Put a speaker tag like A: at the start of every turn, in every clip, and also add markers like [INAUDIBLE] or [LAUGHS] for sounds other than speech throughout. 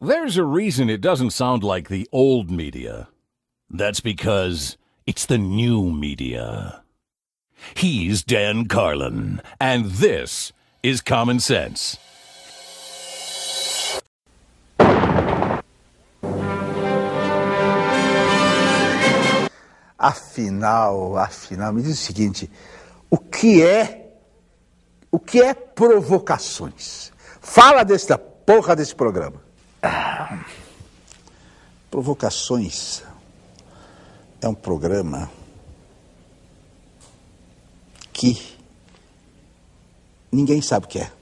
A: There's a reason it doesn't sound like the old media. That's because it's the new media. He's Dan Carlin, and this is Common Sense.
B: Afinal, afinal, me diz o seguinte: o que é, o que é provocações? Fala desta porra desse programa. Ah, provocações é um programa que ninguém sabe o que é.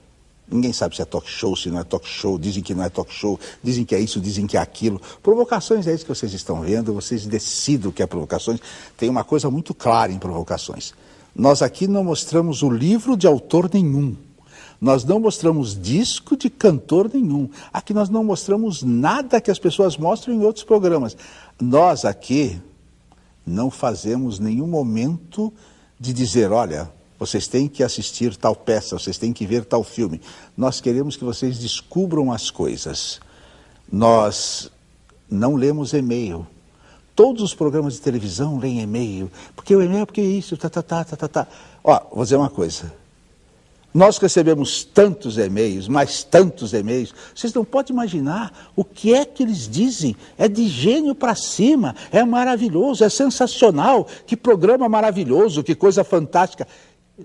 B: Ninguém sabe se é talk show, se não é talk show, dizem que não é talk show, dizem que é isso, dizem que é aquilo. Provocações é isso que vocês estão vendo, vocês decidem o que é provocações. Tem uma coisa muito clara em provocações. Nós aqui não mostramos o livro de autor nenhum. Nós não mostramos disco de cantor nenhum. Aqui nós não mostramos nada que as pessoas mostram em outros programas. Nós aqui não fazemos nenhum momento de dizer, olha, vocês têm que assistir tal peça, vocês têm que ver tal filme. Nós queremos que vocês descubram as coisas. Nós não lemos e-mail. Todos os programas de televisão leem e-mail. Porque o e-mail é porque isso, tá, tá, tá, tá, tá, tá. Ó, vou dizer uma coisa. Nós recebemos tantos e-mails, mais tantos e-mails. Vocês não podem imaginar o que é que eles dizem. É de gênio para cima, é maravilhoso, é sensacional. Que programa maravilhoso, que coisa fantástica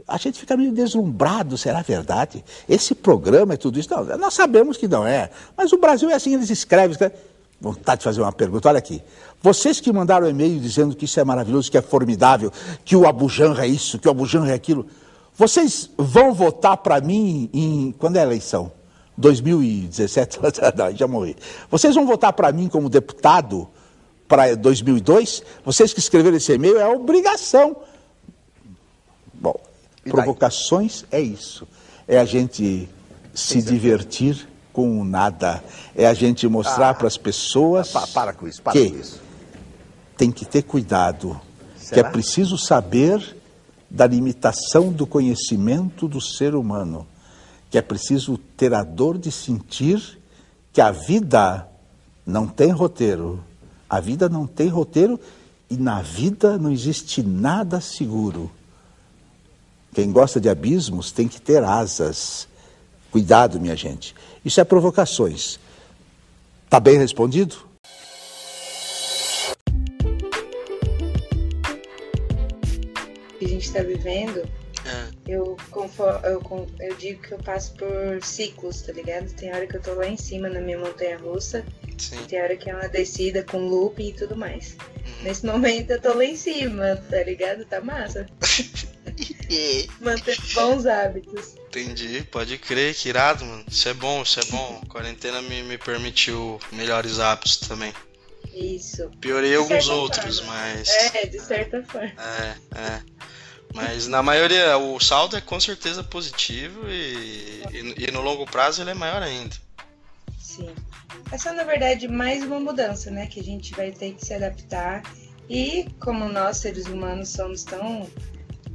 B: a gente fica meio deslumbrado, será verdade? Esse programa é tudo isso? Não, nós sabemos que não é, mas o Brasil é assim, eles escrevem, escrevem. Vontade de fazer uma pergunta, olha aqui. Vocês que mandaram e-mail dizendo que isso é maravilhoso, que é formidável, que o Abujanra é isso, que o Abujanra é aquilo, vocês vão votar para mim em. Quando é a eleição? 2017? [LAUGHS] não, já morri. Vocês vão votar para mim como deputado para 2002? Vocês que escreveram esse e-mail, é obrigação. Bom, Provocações é isso. É a gente se divertir com nada. É a gente mostrar ah, para as pessoas.
C: Pa, para com isso, para
B: que
C: com isso.
B: Tem que ter cuidado. Será? Que é preciso saber da limitação do conhecimento do ser humano. Que é preciso ter a dor de sentir que a vida não tem roteiro. A vida não tem roteiro e na vida não existe nada seguro. Quem gosta de abismos tem que ter asas. Cuidado, minha gente. Isso é provocações. Tá bem respondido?
D: Que a gente está vivendo, é. eu, eu, eu digo que eu passo por ciclos, tá ligado? Tem hora que eu tô lá em cima na minha montanha russa, tem hora que é uma descida com loop e tudo mais. Uhum. Nesse momento eu tô lá em cima, tá ligado? Tá massa. [LAUGHS] Manter bons hábitos.
E: Entendi, pode crer, que irado, mano. Isso é bom, isso é bom. A quarentena me, me permitiu melhores hábitos também.
D: Isso.
E: Piorei alguns outros, forma. mas.
D: É, de certa forma.
E: É, é. Mas na maioria, o saldo é com certeza positivo e, e, e, no longo prazo ele é maior ainda.
D: Sim. Essa é, na verdade, mais uma mudança, né? Que a gente vai ter que se adaptar. E como nós, seres humanos, somos tão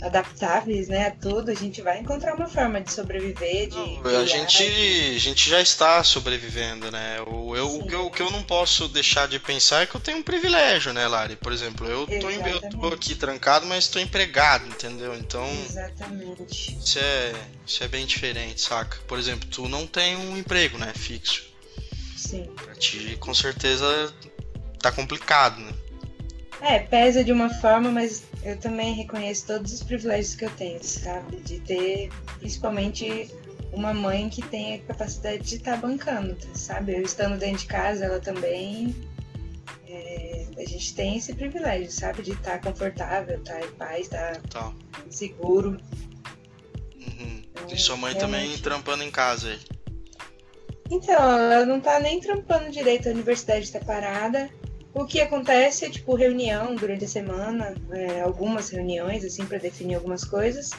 D: adaptáveis, né, a tudo, a gente vai encontrar uma forma de sobreviver, de...
E: Não, a, gente, a gente já está sobrevivendo, né, o, eu, o, que eu, o que eu não posso deixar de pensar é que eu tenho um privilégio, né, Lari, por exemplo, eu tô, em, eu tô aqui trancado, mas estou empregado, entendeu, então...
D: Exatamente.
E: Isso é, isso é bem diferente, saca? Por exemplo, tu não tem um emprego, né, fixo.
D: Sim.
E: Pra ti, com certeza, tá complicado, né?
D: É, pesa de uma forma, mas eu também reconheço todos os privilégios que eu tenho, sabe? De ter, principalmente, uma mãe que tem a capacidade de estar tá bancando, sabe? Eu estando dentro de casa, ela também. É, a gente tem esse privilégio, sabe? De estar tá confortável, estar tá em paz, estar tá. seguro.
E: Uhum. Então, e sua mãe realmente... também trampando em casa aí?
D: Então, ela não tá nem trampando direito, a universidade tá parada. O que acontece é, tipo, reunião durante a semana, é, algumas reuniões, assim, para definir algumas coisas.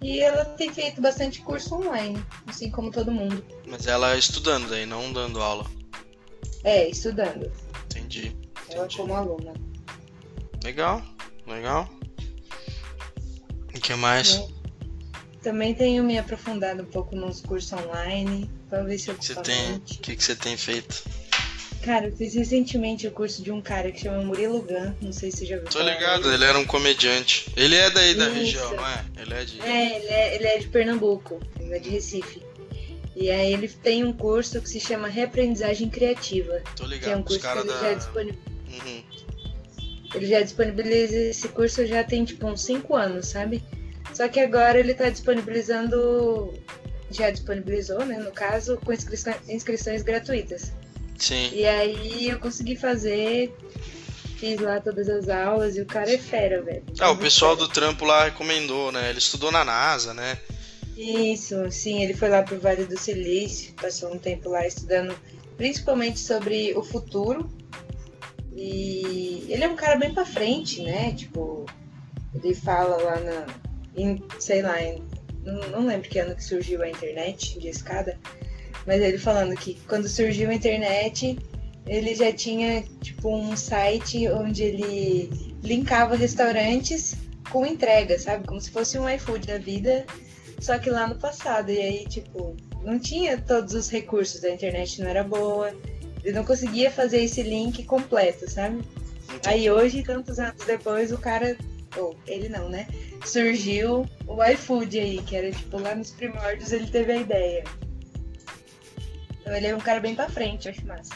D: E ela tem feito bastante curso online, assim como todo mundo.
E: Mas ela estudando daí, não dando aula.
D: É, estudando.
E: Entendi.
D: Ela
E: entendi.
D: como aluna.
E: Legal, legal. O que mais?
D: É. Também tenho me aprofundado um pouco nos cursos online, para ver se eu
E: você tem O que, que você tem feito?
D: Cara, eu fiz recentemente o curso de um cara que chama Murilo Gun, não sei se você já viu.
E: Tô ligado, ele era um comediante. Ele é daí da região, não é? Ele é de.
D: É, ele é, ele é de Pernambuco, ele é de Recife. E aí ele tem um curso que se chama Reaprendizagem Criativa.
E: Tô ligado,
D: que é um curso que ele
E: da.
D: já disponibiliza.
E: Uhum.
D: Ele já disponibiliza esse curso já tem tipo uns 5 anos, sabe? Só que agora ele tá disponibilizando. Já disponibilizou, né? No caso, com inscrições, inscrições gratuitas.
E: Sim.
D: E aí eu consegui fazer. Fiz lá todas as aulas e o cara é fera, velho.
E: Ah, o pessoal do trampo lá recomendou, né? Ele estudou na NASA, né?
D: Isso, sim, ele foi lá pro Vale do Silício, passou um tempo lá estudando principalmente sobre o futuro. E ele é um cara bem pra frente, né? Tipo, ele fala lá na. Em, sei lá, em, não, não lembro que ano que surgiu a internet de escada, mas ele falando que quando surgiu a internet, ele já tinha tipo um site onde ele linkava restaurantes com entrega, sabe? Como se fosse um iFood da vida, só que lá no passado. E aí, tipo, não tinha todos os recursos, a internet não era boa, ele não conseguia fazer esse link completo, sabe? Aí hoje, tantos anos depois, o cara. Ou ele não, né? Surgiu o iFood aí, que era tipo lá nos primórdios ele teve a ideia. Então ele é um cara bem pra frente, eu acho massa.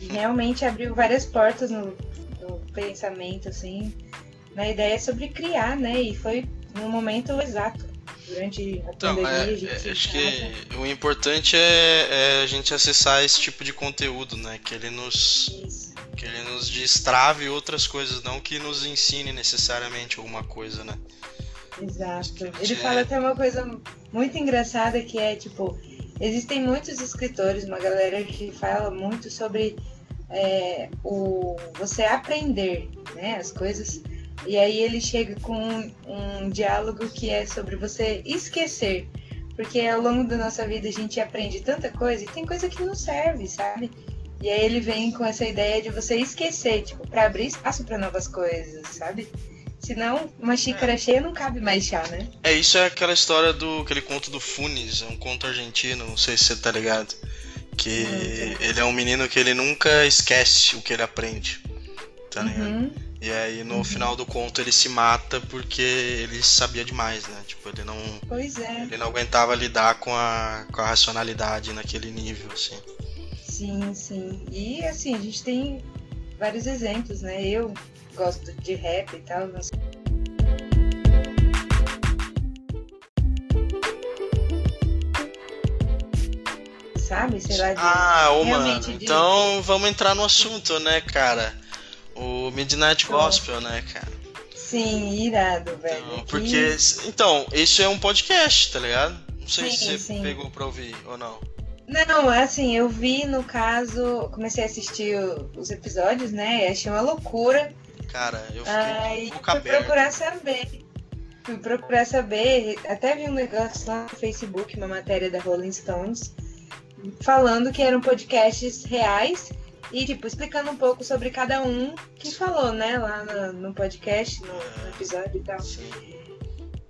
D: E realmente abriu várias portas no, no pensamento, assim, na ideia sobre criar, né? E foi no momento exato. Durante a
E: Então,
D: pandemia,
E: é,
D: a gente
E: é, acho que o importante é, é a gente acessar esse tipo de conteúdo, né? Que ele nos
D: Isso.
E: que ele nos destrave outras coisas, não que nos ensine necessariamente alguma coisa, né?
D: Exato. Ele
E: é-
D: fala até uma coisa muito engraçada que é tipo, existem muitos escritores, uma galera que fala muito sobre é, o você aprender, né, as coisas. E aí ele chega com um, um diálogo que é sobre você esquecer. Porque ao longo da nossa vida a gente aprende tanta coisa e tem coisa que não serve, sabe? E aí ele vem com essa ideia de você esquecer, tipo, para abrir espaço para novas coisas, sabe? Senão, uma xícara cheia não cabe mais chá, né?
E: É, isso é aquela história do aquele conto do Funes, é um conto argentino, não sei se você tá ligado. Que ele é um menino que ele nunca esquece o que ele aprende. Tá ligado?
D: Uhum.
E: E aí no
D: Uhum.
E: final do conto ele se mata porque ele sabia demais, né? Tipo, ele não,
D: Pois é,
E: ele não aguentava lidar com a, com a racionalidade naquele nível, assim.
D: sim, sim. E assim, a gente tem vários exemplos, né? Eu gosto de rap e tal, mas sabe? Sei lá, de...
E: Ah, ô mano,
D: de-
E: então vamos entrar no assunto, né, cara? O Midnight Gospel, né, cara?
D: Sim, irado, velho.
E: Então,
D: Que-
E: porque. Então, isso é um podcast, tá ligado? Não sei
D: Sim,
E: se você
D: sim.
E: pegou pra ouvir ou não.
D: Não, assim, eu vi no caso, comecei a assistir os episódios, né? E achei uma loucura.
E: Cara, eu fiquei com boca
D: fui procurar saber. Fui procurar saber. Até vi um negócio lá no Facebook, uma matéria da Rolling Stones, falando que eram podcasts reais e, tipo, explicando um pouco sobre cada um que falou, né, lá no, no podcast, no, no episódio e tal.
E: Sim.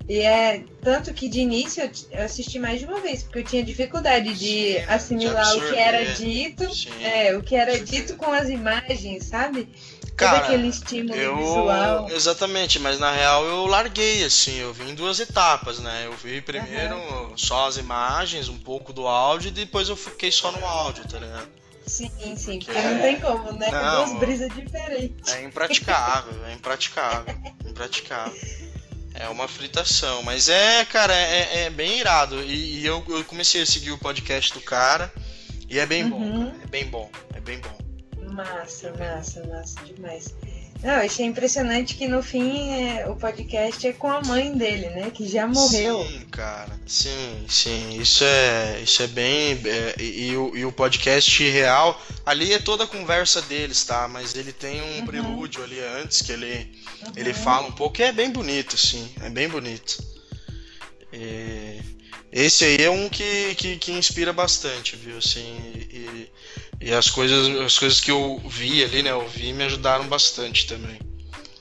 D: E é tanto que de início eu assisti mais de uma vez, porque eu tinha dificuldade de
E: Sim,
D: assimilar
E: de
D: o que era dito,
E: Sim.
D: é, o que era dito com as imagens, sabe?
E: Cara,
D: Todo aquele estímulo
E: eu.
D: visual.
E: Exatamente, mas na real eu larguei, assim, eu vi em duas etapas, né? Eu vi primeiro só as imagens, um pouco do áudio, e depois eu fiquei só no áudio, tá ligado?
D: Sim, sim, porque
E: É.
D: não tem como, né?
E: Não.
D: Duas brisas diferentes.
E: É impraticável, é impraticável, impraticável. [LAUGHS] É uma fritação, mas é, cara, é, é bem irado. E, e eu, eu comecei a seguir o podcast do cara, e é bem bom,
D: Uhum.
E: cara, é bem bom, é bem bom.
D: Massa, massa, massa demais. Não, eu achei impressionante que no fim é, o podcast é com a mãe dele, né? Que já morreu.
E: Sim, cara. Sim, sim. Isso é, isso é bem. é, e, o, e o podcast real, ali é toda a conversa deles, tá? Mas ele tem um
D: Uhum.
E: prelúdio ali antes que ele, ele
D: Uhum.
E: fala um pouco e é bem bonito, sim. É bem bonito. E esse aí é um que, que, que inspira bastante, viu? Assim, e, e as coisas, as coisas que eu vi ali, né? Eu vi me ajudaram bastante também.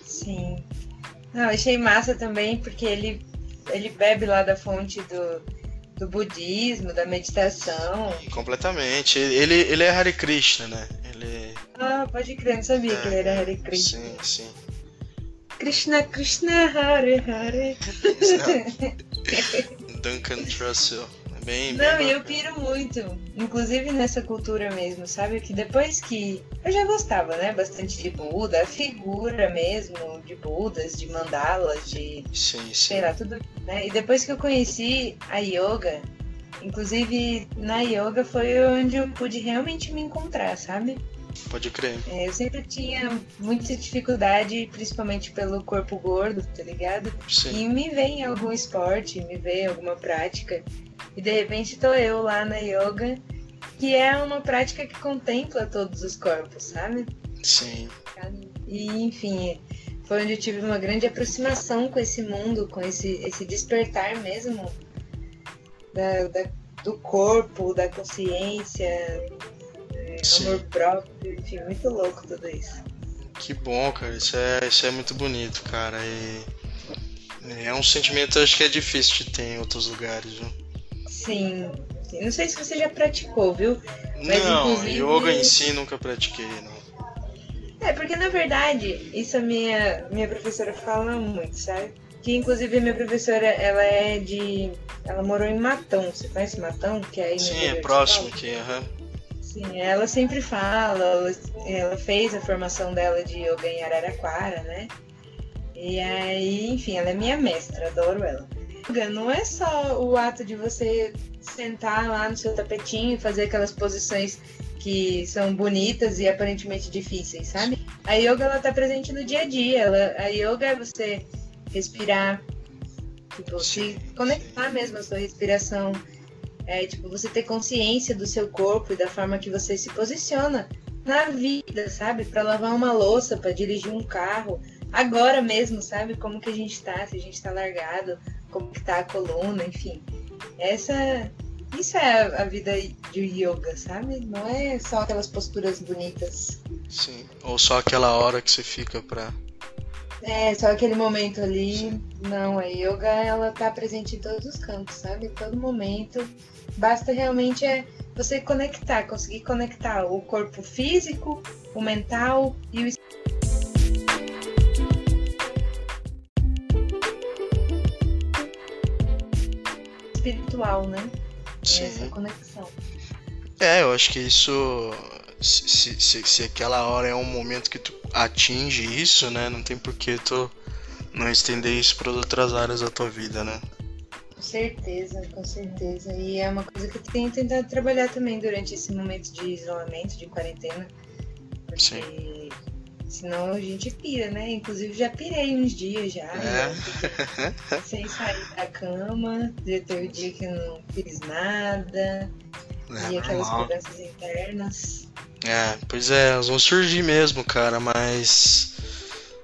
D: Sim. Não, achei massa também, porque ele, ele bebe lá da fonte do, do budismo, da meditação.
E: Completamente. Ele, ele é Hare Krishna, né?
D: pode crer, não sabia é, que ele era Hare Krishna.
E: Sim, sim.
D: Krishna, Krishna, Hare Hare. [LAUGHS]
E: Duncan Trussell. Bem,
D: Não,
E: e
D: eu piro muito. Inclusive nessa cultura mesmo, sabe? Que depois que. Eu já gostava, né? Bastante de Buda, a figura mesmo de Budas, de mandalas, de.
E: Sim, sim.
D: Sei lá, tudo. Né? E depois que eu conheci a yoga, inclusive na yoga foi onde eu pude realmente me encontrar, sabe?
E: Pode crer.
D: É, eu sempre tinha muita dificuldade, principalmente pelo corpo gordo, tá ligado?
E: Sim.
D: E me vem algum esporte, me vem alguma prática. E de repente tô eu lá na yoga, que é uma prática que contempla todos os corpos, sabe?
E: Sim.
D: E enfim, foi onde eu tive uma grande aproximação com esse mundo, com esse, esse despertar mesmo da, da do corpo, da consciência, Sim. amor próprio, enfim, muito louco tudo isso.
E: Que bom, cara, isso é, isso é muito bonito, cara. E é um sentimento acho que é difícil de ter em outros lugares, viu?
D: Sim. Não sei se você já praticou, viu?
E: Mas, não, inclusive... yoga em si nunca pratiquei, não.
D: É, porque na verdade, isso a minha, minha professora fala muito, sabe? Que inclusive a minha professora, ela é de. Ela morou em Matão. Você conhece Matão? Que é
E: Sim, é próximo aqui, aham. Uhum.
D: Sim, ela sempre fala, ela fez a formação dela de yoga em Araraquara, né? E aí, enfim, ela é minha mestra, adoro ela. Não é só o ato de você sentar lá no seu tapetinho e fazer aquelas posições que são bonitas e aparentemente difíceis, sabe? A yoga ela tá presente no dia a dia. Ela, a yoga é você respirar, tipo, se conectar mesmo a sua respiração, é, tipo, você ter consciência do seu corpo e da forma que você se posiciona na vida, sabe? Para lavar uma louça, para dirigir um carro, agora mesmo, sabe? Como que a gente tá, se a gente tá largado, como que tá a coluna, enfim. Essa isso é a vida de yoga, sabe? Não é só aquelas posturas bonitas.
E: Sim, ou só aquela hora que você fica pra
D: é, só aquele momento ali. Não, a yoga ela tá presente em todos os campos, sabe? Em todo momento. Basta realmente é você conectar, conseguir conectar o corpo físico, o mental e o espiritual, né? Sim. Essa conexão.
E: É, eu acho que isso. Se, se, se aquela hora é um momento que tu atinge isso, né? Não tem por que tu não estender isso para outras áreas da tua vida, né?
D: Com certeza, com certeza. E é uma coisa que eu tenho tentado trabalhar também durante esse momento de isolamento, de quarentena. Porque Sim. Senão a gente pira, né? Inclusive já pirei uns dias já. É. [LAUGHS] Sem sair da cama. Já teve dia que não fiz nada. É, e aquelas cobranças internas.
E: É, pois é, elas vão surgir mesmo, cara, mas.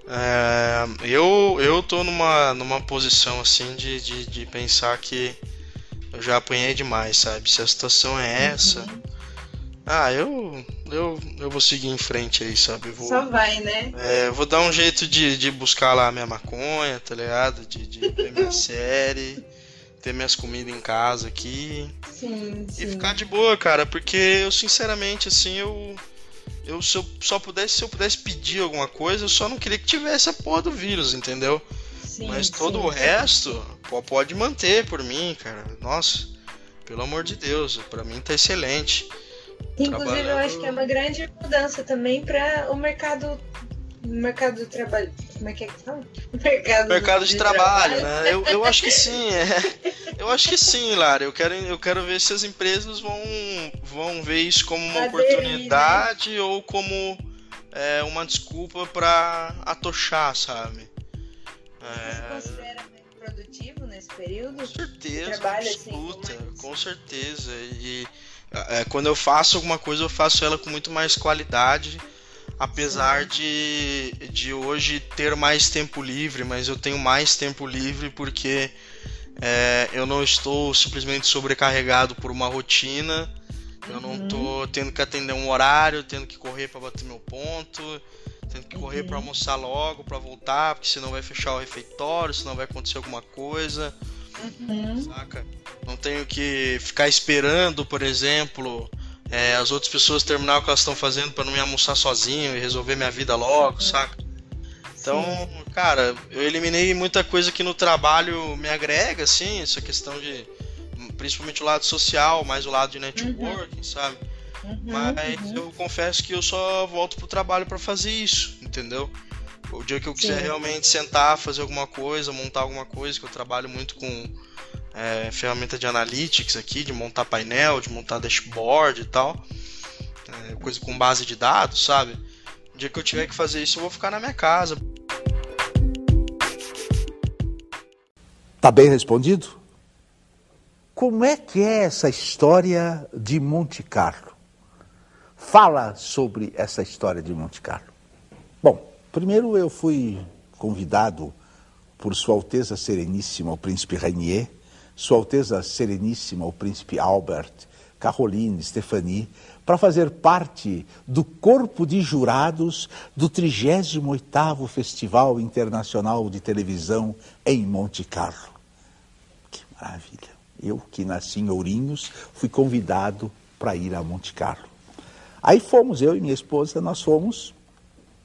E: É, eu, eu tô numa, numa posição assim de, de, de, pensar que eu já apanhei demais, sabe? Se a situação é essa. Uhum. Ah, eu, eu, eu vou seguir em frente aí, sabe? Vou,
D: Só vai, né?
E: É, vou dar um jeito de, de buscar lá a minha maconha, tá ligado? De, de ver minha [LAUGHS] série ter minhas comidas em casa aqui.
D: Sim,
E: sim. E ficar de boa, cara, porque eu sinceramente assim, eu eu se eu só pudesse, se eu pudesse pedir alguma coisa, eu só não queria que tivesse a porra do vírus, entendeu? Sim, Mas todo sim. o resto pode manter por mim, cara. Nossa, pelo amor de Deus, para mim tá excelente.
D: Inclusive, eu acho que é uma grande mudança também para o mercado mercado do trabalho. Como é que é que fala? [LAUGHS]
E: Mercado, mercado de, de trabalho, trabalho, né? Eu, eu [LAUGHS] acho que sim, é. Eu acho que sim, Lara. Eu quero, eu quero ver se as empresas vão, vão ver isso como uma Aderir, né? oportunidade né? ou como é, uma desculpa para atochar, sabe?
D: É... Você considera produtivo nesse período?
E: Com certeza, Trabalho, assim, assim, com certeza. E é, quando eu faço alguma coisa, eu faço ela com muito mais qualidade apesar de, de hoje ter mais tempo livre, mas eu tenho mais tempo livre porque é, eu não estou simplesmente sobrecarregado por uma rotina, eu não estou uhum. tendo que atender um horário, tendo que correr para bater meu ponto, tendo que correr para uhum. almoçar logo, para voltar, porque senão vai fechar o refeitório, senão vai acontecer alguma coisa.
D: Uhum.
E: Saca? Não tenho que ficar esperando, por exemplo, é, as outras pessoas terminar o que elas estão fazendo para não me almoçar sozinho e resolver minha vida logo, uhum. saca? Então, Sim. cara, eu eliminei muita coisa que no trabalho me agrega, assim, essa questão de. Principalmente o lado social, mais o lado de networking, uhum. sabe? Uhum, Mas uhum. eu confesso que eu só volto pro trabalho para fazer isso, entendeu? O dia que eu quiser Sim. realmente sentar, fazer alguma coisa, montar alguma coisa, que eu trabalho muito com é, ferramenta de analytics aqui, de montar painel, de montar dashboard e tal. É, coisa com base de dados, sabe? O dia que eu tiver que fazer isso, eu vou ficar na minha casa.
B: Tá bem respondido? Como é que é essa história de Monte Carlo? Fala sobre essa história de Monte Carlo. Bom, primeiro eu fui convidado por Sua Alteza Sereníssima, o Príncipe Rainier, sua Alteza Sereníssima, o Príncipe Albert, Caroline, Stephanie, para fazer parte do corpo de jurados do 38º Festival Internacional de Televisão em Monte Carlo. Que maravilha! Eu, que nasci em Ourinhos, fui convidado para ir a Monte Carlo. Aí fomos, eu e minha esposa, nós fomos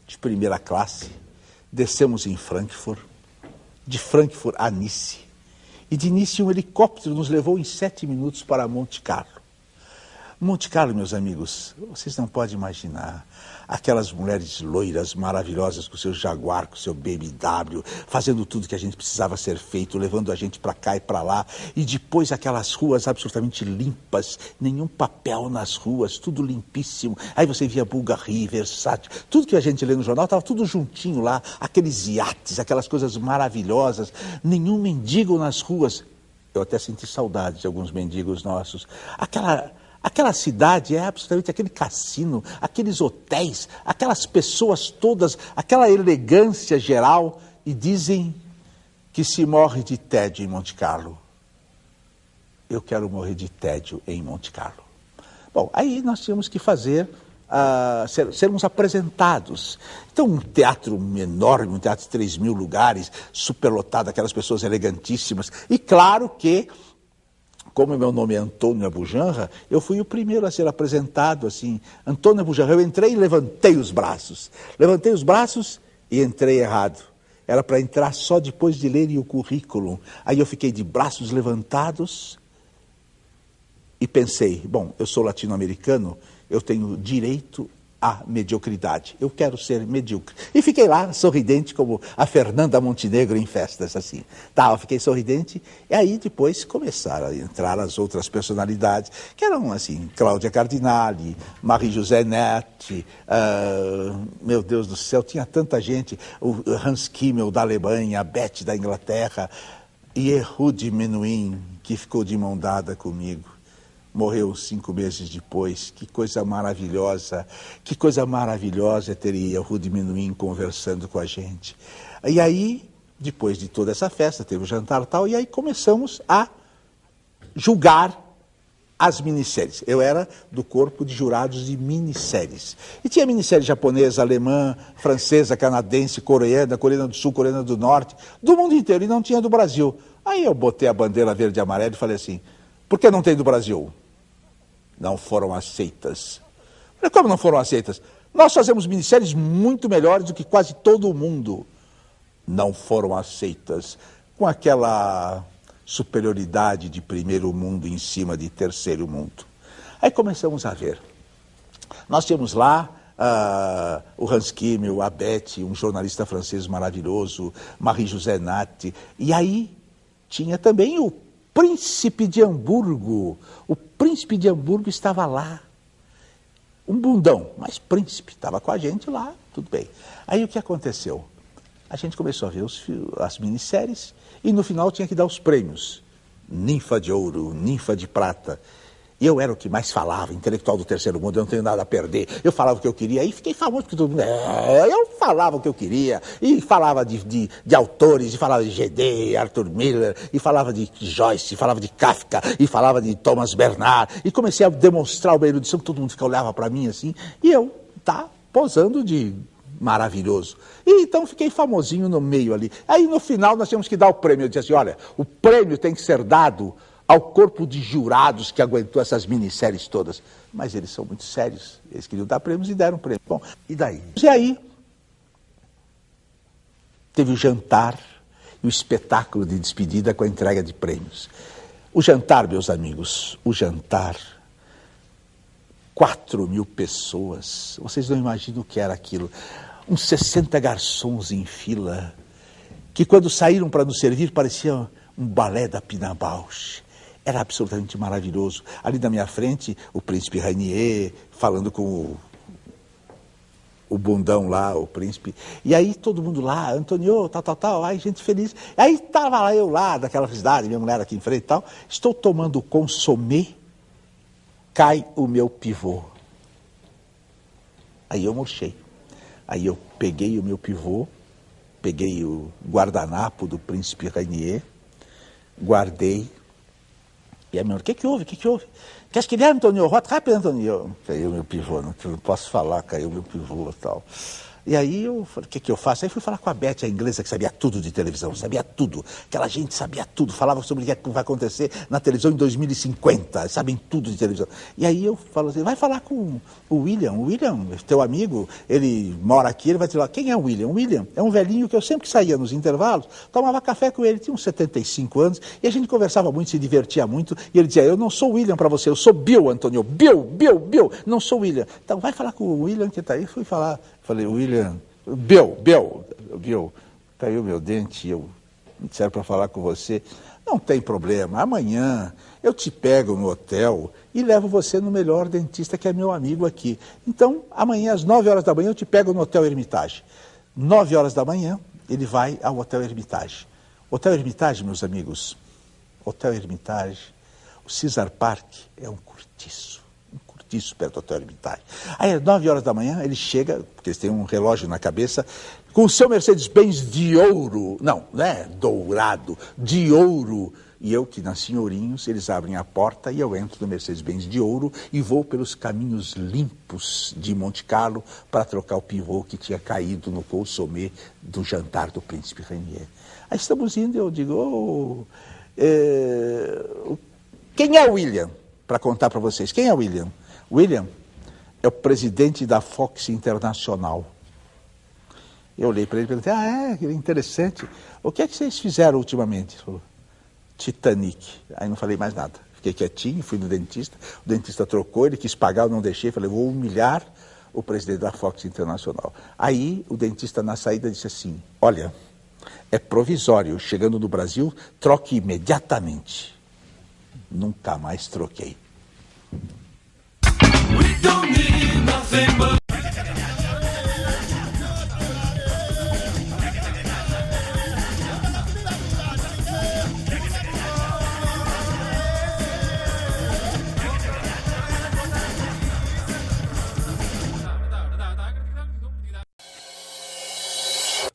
B: de primeira classe, descemos em Frankfurt, de Frankfurt a Nice, e de início um helicóptero nos levou em sete minutos para Monte Carlo. Monte Carlo, meus amigos, vocês não podem imaginar aquelas mulheres loiras maravilhosas com seu Jaguar, com seu BMW, fazendo tudo que a gente precisava ser feito, levando a gente para cá e para lá, e depois aquelas ruas absolutamente limpas, nenhum papel nas ruas, tudo limpíssimo. Aí você via Bulgari, Versace, tudo que a gente lê no jornal estava tudo juntinho lá, aqueles iates, aquelas coisas maravilhosas, nenhum mendigo nas ruas. Eu até senti saudade de alguns mendigos nossos. Aquela Aquela cidade é absolutamente aquele cassino, aqueles hotéis, aquelas pessoas todas, aquela elegância geral. E dizem que se morre de tédio em Monte Carlo. Eu quero morrer de tédio em Monte Carlo. Bom, aí nós tínhamos que fazer, uh, ser, sermos apresentados. Então, um teatro enorme, um teatro de 3 mil lugares, superlotado, aquelas pessoas elegantíssimas. E claro que como meu nome é Antônio Abujanra, eu fui o primeiro a ser apresentado assim. Antônio Abujanra, eu entrei e levantei os braços. Levantei os braços e entrei errado. Era para entrar só depois de lerem o currículo. Aí eu fiquei de braços levantados e pensei: bom, eu sou latino-americano, eu tenho direito a mediocridade. Eu quero ser medíocre. E fiquei lá, sorridente, como a Fernanda Montenegro em festas, assim. Tá, eu fiquei sorridente, e aí depois começaram a entrar as outras personalidades, que eram, assim, Cláudia Cardinali, Marie-José Nett, uh, meu Deus do céu, tinha tanta gente, o Hans Kimmel da Alemanha, a Beth da Inglaterra, e Ehud Menuhin, que ficou de mão dada comigo morreu cinco meses depois. Que coisa maravilhosa, que coisa maravilhosa teria Rudy Menuhin conversando com a gente. E aí, depois de toda essa festa, teve o jantar tal, e aí começamos a julgar as minisséries. Eu era do corpo de jurados de minisséries. E tinha minissérie japonesa, alemã, francesa, canadense, coreana, coreana do sul, coreana do norte, do mundo inteiro, e não tinha do Brasil. Aí eu botei a bandeira verde e amarela e falei assim, por que não tem do Brasil? Não foram aceitas. Como não foram aceitas? Nós fazemos ministérios muito melhores do que quase todo mundo. Não foram aceitas com aquela superioridade de primeiro mundo em cima de terceiro mundo. Aí começamos a ver. Nós tínhamos lá uh, o Hans Kimmel, a Beth, um jornalista francês maravilhoso, Marie-José Natti. E aí tinha também o príncipe de Hamburgo. O príncipe de Hamburgo estava lá. Um bundão, mas príncipe, estava com a gente lá, tudo bem. Aí o que aconteceu? A gente começou a ver os, as minisséries e no final tinha que dar os prêmios. Ninfa de ouro, ninfa de prata. Eu era o que mais falava, intelectual do terceiro mundo, eu não tenho nada a perder. Eu falava o que eu queria e fiquei famoso porque todo mundo. É, eu falava o que eu queria. E falava de, de, de autores, e falava de GD, Arthur Miller, e falava de Joyce, e falava de Kafka, e falava de Thomas Bernard. E comecei a demonstrar uma erudição, todo mundo olhava para mim assim, e eu, tá, posando de maravilhoso. E então fiquei famosinho no meio ali. Aí no final nós tínhamos que dar o prêmio. Eu disse assim: olha, o prêmio tem que ser dado ao corpo de jurados que aguentou essas minisséries todas. Mas eles são muito sérios. Eles queriam dar prêmios e deram prêmio. Bom, e daí? E aí, teve o jantar e o espetáculo de despedida com a entrega de prêmios. O jantar, meus amigos, o jantar. Quatro mil pessoas. Vocês não imaginam o que era aquilo. Uns 60 garçons em fila, que quando saíram para nos servir parecia um balé da Pina Bausch. Era absolutamente maravilhoso. Ali na minha frente, o príncipe Rainier falando com o, o bundão lá, o príncipe. E aí todo mundo lá, Antônio, tal, tal, tal, aí gente feliz. Aí estava lá eu lá, daquela cidade, minha mulher aqui em frente e tal. Estou tomando consomê, cai o meu pivô. Aí eu murchei. Aí eu peguei o meu pivô, peguei o guardanapo do príncipe Rainier, guardei, e a minha o que que houve? O que que houve? Quer que ele, Antônio? Rota rápido, Antônio. Caiu meu pivô, não posso falar, caiu meu pivô e tal. E aí eu falei, o que, que eu faço? Aí fui falar com a Beth, a inglesa, que sabia tudo de televisão, sabia tudo. Aquela gente sabia tudo, falava sobre o que vai acontecer na televisão em 2050, sabem tudo de televisão. E aí eu falo assim, vai falar com o William. O William, teu amigo, ele mora aqui, ele vai dizer, quem é o William? O William é um velhinho que eu sempre saía nos intervalos, tomava café com ele, tinha uns 75 anos, e a gente conversava muito, se divertia muito, e ele dizia, eu não sou William para você, eu sou Bill, Antônio, Bill, Bill, Bill, não sou William. Então vai falar com o William que está aí, fui falar Falei, William, Bill, Bill, Bill, caiu meu dente, eu disseram para falar com você. Não tem problema, amanhã eu te pego no hotel e levo você no melhor dentista que é meu amigo aqui. Então, amanhã às 9 horas da manhã eu te pego no Hotel Hermitage. 9 horas da manhã ele vai ao Hotel Hermitage. Hotel Hermitage, meus amigos, Hotel Hermitage, o Caesar Park é um cortiço cortiço perto do Hotel Hermitage. Aí, às 9 horas da manhã, ele chega, porque eles têm um relógio na cabeça, com o seu Mercedes-Benz de ouro, não, não é dourado, de ouro. E eu, que nasci em Ourinhos, eles abrem a porta e eu entro no Mercedes-Benz de ouro e vou pelos caminhos limpos de Monte Carlo para trocar o pivô que tinha caído no consomê do jantar do príncipe Renier. Aí estamos indo eu digo, oh, é... quem é o William? Para contar para vocês, quem é o William? William é o presidente da Fox Internacional. Eu olhei para ele e perguntei, ah, é, interessante. O que é que vocês fizeram ultimamente? Ele falou, Titanic. Aí não falei mais nada. Fiquei quietinho, fui no dentista. O dentista trocou, ele quis pagar, eu não deixei. Falei, vou humilhar o presidente da Fox Internacional. Aí o dentista na saída disse assim, olha, é provisório, chegando no Brasil, troque imediatamente. Nunca mais troquei.
C: Don't need nothing but